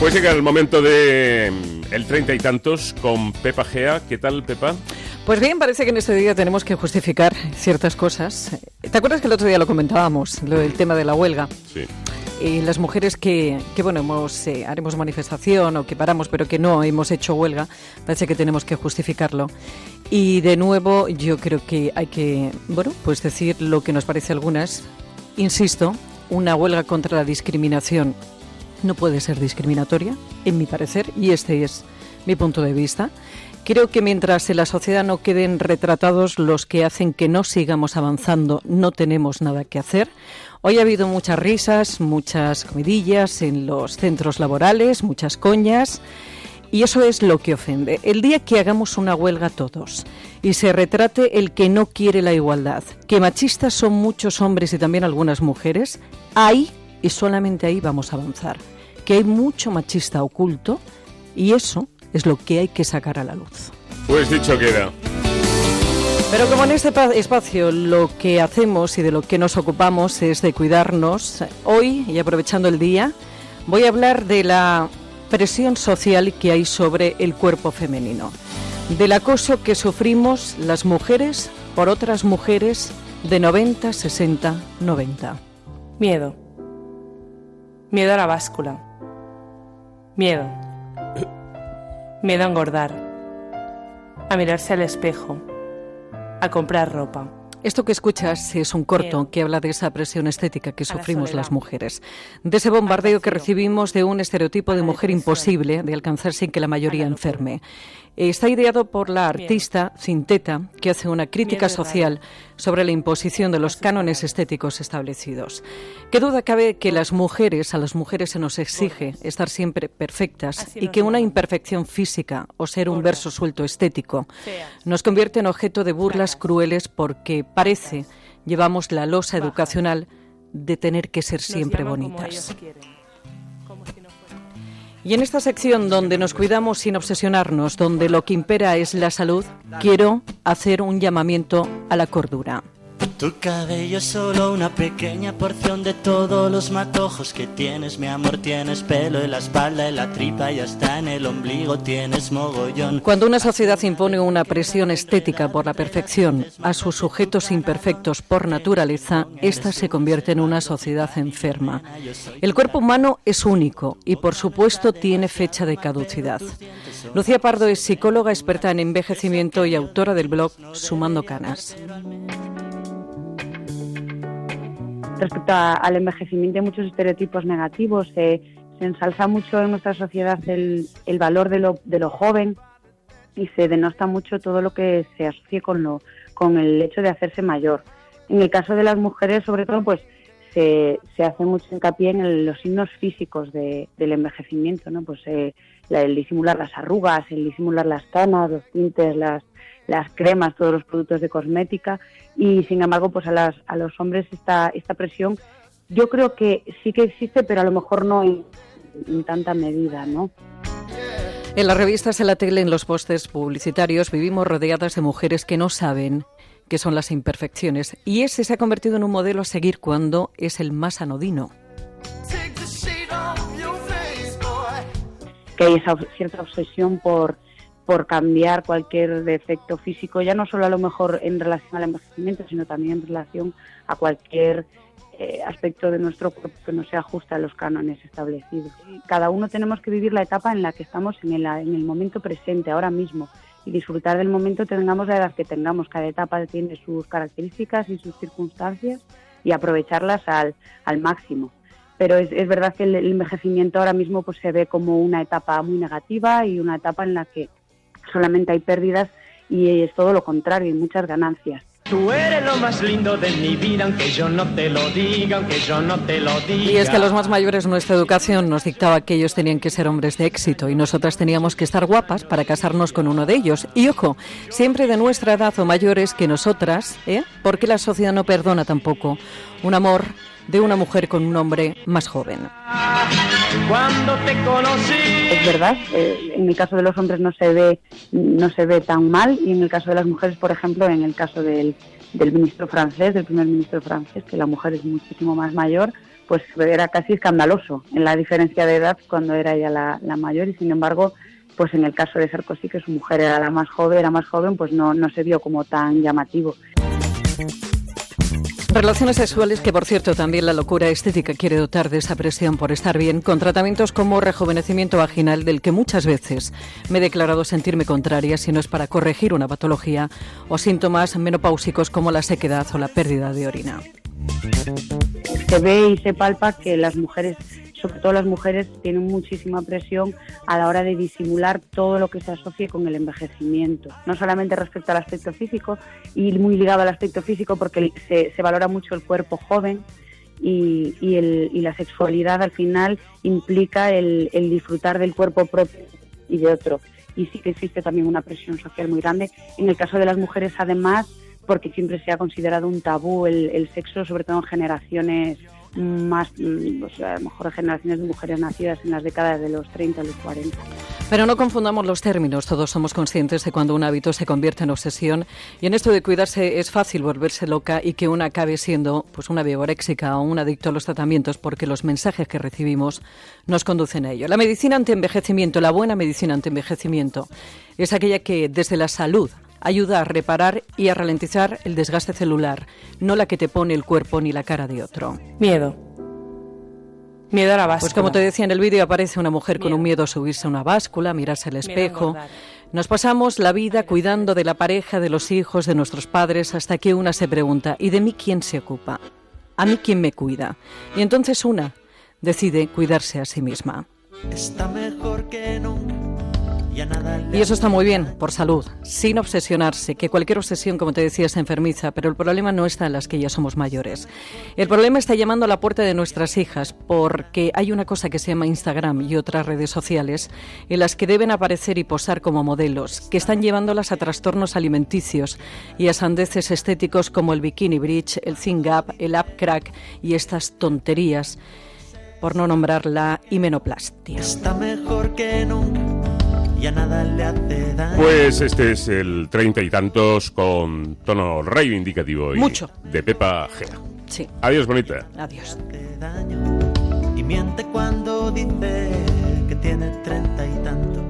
Pues llega el momento de mm, el treinta y tantos con Pepa Gea. ¿Qué tal, Pepa? Pues bien, parece que en este día tenemos que justificar ciertas cosas. ¿Te acuerdas que el otro día lo comentábamos, lo del tema de la huelga? Sí. Y las mujeres que, que bueno, hemos, eh, haremos manifestación o que paramos, pero que no hemos hecho huelga, parece que tenemos que justificarlo. Y de nuevo, yo creo que hay que, bueno, pues decir lo que nos parece a algunas. Insisto, una huelga contra la discriminación no puede ser discriminatoria, en mi parecer, y este es mi punto de vista. Creo que mientras en la sociedad no queden retratados los que hacen que no sigamos avanzando, no tenemos nada que hacer. Hoy ha habido muchas risas, muchas comidillas en los centros laborales, muchas coñas. Y eso es lo que ofende. El día que hagamos una huelga todos y se retrate el que no quiere la igualdad, que machistas son muchos hombres y también algunas mujeres, ahí y solamente ahí vamos a avanzar. Que hay mucho machista oculto y eso es lo que hay que sacar a la luz. Pues dicho queda. Pero como en este espacio lo que hacemos y de lo que nos ocupamos es de cuidarnos, hoy, y aprovechando el día, voy a hablar de la presión social que hay sobre el cuerpo femenino, del acoso que sufrimos las mujeres por otras mujeres de 90, 60, 90. Miedo. Miedo a la báscula. Miedo. Miedo a engordar. A mirarse al espejo. A comprar ropa. Esto que escuchas es un corto que habla de esa presión estética que sufrimos las mujeres, de ese bombardeo que recibimos de un estereotipo de mujer imposible de alcanzar sin que la mayoría enferme. Está ideado por la artista Cinteta, que hace una crítica social sobre la imposición de los cánones estéticos establecidos. ¿Qué duda cabe que las mujeres, a las mujeres se nos exige estar siempre perfectas y que una imperfección física o ser un verso suelto estético nos convierte en objeto de burlas crueles porque parece llevamos la losa educacional de tener que ser siempre bonitas. Y en esta sección donde nos cuidamos sin obsesionarnos, donde lo que impera es la salud, quiero hacer un llamamiento a la cordura. Tu cabello es solo una pequeña porción de todos los matojos que tienes, mi amor. Tienes pelo en la espalda, en la tripa y hasta en el ombligo tienes mogollón. Cuando una sociedad impone una presión estética por la perfección a sus sujetos imperfectos por naturaleza, esta se convierte en una sociedad enferma. El cuerpo humano es único y, por supuesto, tiene fecha de caducidad. Lucía Pardo es psicóloga experta en envejecimiento y autora del blog Sumando Canas. Respecto a- al envejecimiento hay muchos estereotipos negativos. Se, se ensalza mucho en nuestra sociedad el, el valor de lo, de lo joven y se denosta mucho todo lo que se asocie con, lo, con el hecho de hacerse mayor. En el caso de las mujeres, sobre todo, pues se, se hace mucho hincapié en el- los signos físicos de- del envejecimiento, ¿no? Pues eh, el disimular las arrugas, el disimular las canas, los tintes, las, las cremas, todos los productos de cosmética y sin embargo pues a, las, a los hombres esta, esta presión yo creo que sí que existe pero a lo mejor no en, en tanta medida, ¿no? En las revistas, en la tele, en los postes publicitarios, vivimos rodeadas de mujeres que no saben qué son las imperfecciones y ese se ha convertido en un modelo a seguir cuando es el más anodino. que hay esa cierta obsesión por, por cambiar cualquier defecto físico, ya no solo a lo mejor en relación al envejecimiento, sino también en relación a cualquier eh, aspecto de nuestro cuerpo que no se ajuste a los cánones establecidos. Cada uno tenemos que vivir la etapa en la que estamos en el, en el momento presente, ahora mismo, y disfrutar del momento tengamos la edad que tengamos. Cada etapa tiene sus características y sus circunstancias y aprovecharlas al, al máximo pero es, es verdad que el envejecimiento ahora mismo pues se ve como una etapa muy negativa y una etapa en la que solamente hay pérdidas y es todo lo contrario, hay muchas ganancias. Tú eres lo más lindo de mi vida, aunque yo no te lo diga, aunque yo no te lo diga. Y es que a los más mayores nuestra educación nos dictaba que ellos tenían que ser hombres de éxito y nosotras teníamos que estar guapas para casarnos con uno de ellos. Y ojo, siempre de nuestra edad o mayores que nosotras, ¿eh? Porque la sociedad no perdona tampoco un amor de una mujer con un hombre más joven. Cuando te conocí. Es verdad, eh, en el caso de los hombres no se ve no se ve tan mal y en el caso de las mujeres, por ejemplo, en el caso del, del ministro francés, del primer ministro francés, que la mujer es muchísimo más mayor, pues era casi escandaloso en la diferencia de edad cuando era ella la, la mayor y sin embargo pues en el caso de Sarkozy, que su mujer era la más joven, era más joven, pues no, no se vio como tan llamativo. Relaciones sexuales que, por cierto, también la locura estética quiere dotar de esa presión por estar bien, con tratamientos como rejuvenecimiento vaginal, del que muchas veces me he declarado sentirme contraria si no es para corregir una patología, o síntomas menopáusicos como la sequedad o la pérdida de orina. Se ve y se palpa que las mujeres sobre todo las mujeres tienen muchísima presión a la hora de disimular todo lo que se asocie con el envejecimiento, no solamente respecto al aspecto físico y muy ligado al aspecto físico porque se, valora mucho el cuerpo joven y, la sexualidad al final implica el, disfrutar del cuerpo propio y de otro. Y sí que existe también una presión social muy grande. En el caso de las mujeres, además, porque siempre se ha considerado un tabú el sexo, sobre todo en generaciones más, mm, pues a lo mejor generaciones de mujeres nacidas en las décadas de los 30 a los 40. Pero no confundamos los términos, todos somos conscientes de cuando un hábito se convierte en obsesión y en esto de cuidarse es fácil volverse loca y que una acabe siendo pues una bioréxica o un adicto a los tratamientos porque los mensajes que recibimos nos conducen a ello. La medicina anti-envejecimiento, la buena medicina anti-envejecimiento, es aquella que desde la salud ayuda a reparar y a ralentizar el desgaste celular, no la que te pone el cuerpo ni la cara de otro. Miedo. Miedo a la báscula. Pues como te decía en el vídeo, aparece una mujer con un miedo a subirse a una báscula, mirarse al espejo. Nos pasamos la vida cuidando de la pareja, de los hijos, de nuestros padres, hasta que una se pregunta, ¿y de mí quién se ocupa? ¿A mí quién me cuida? Y entonces una decide cuidarse a sí misma. Está mejor que nunca y eso está muy bien, por salud, sin obsesionarse, que cualquier obsesión, como te decía, es enfermiza, pero el problema no está en las que ya somos mayores. El problema está llamando a la puerta de nuestras hijas, porque hay una cosa que se llama Instagram y otras redes sociales, en las que deben aparecer y posar como modelos, que están llevándolas a trastornos alimenticios y a sandeces estéticos como el bikini bridge, el thing gap, el up crack y estas tonterías, por no nombrar la himenoplastia. Está mejor que nunca nada le hace daño. Pues este es el treinta y tantos con tono reivindicativo y Mucho. de Pepa Gea. Sí. Adiós, bonita. Adiós. Y miente cuando dice que tiene treinta y tantos.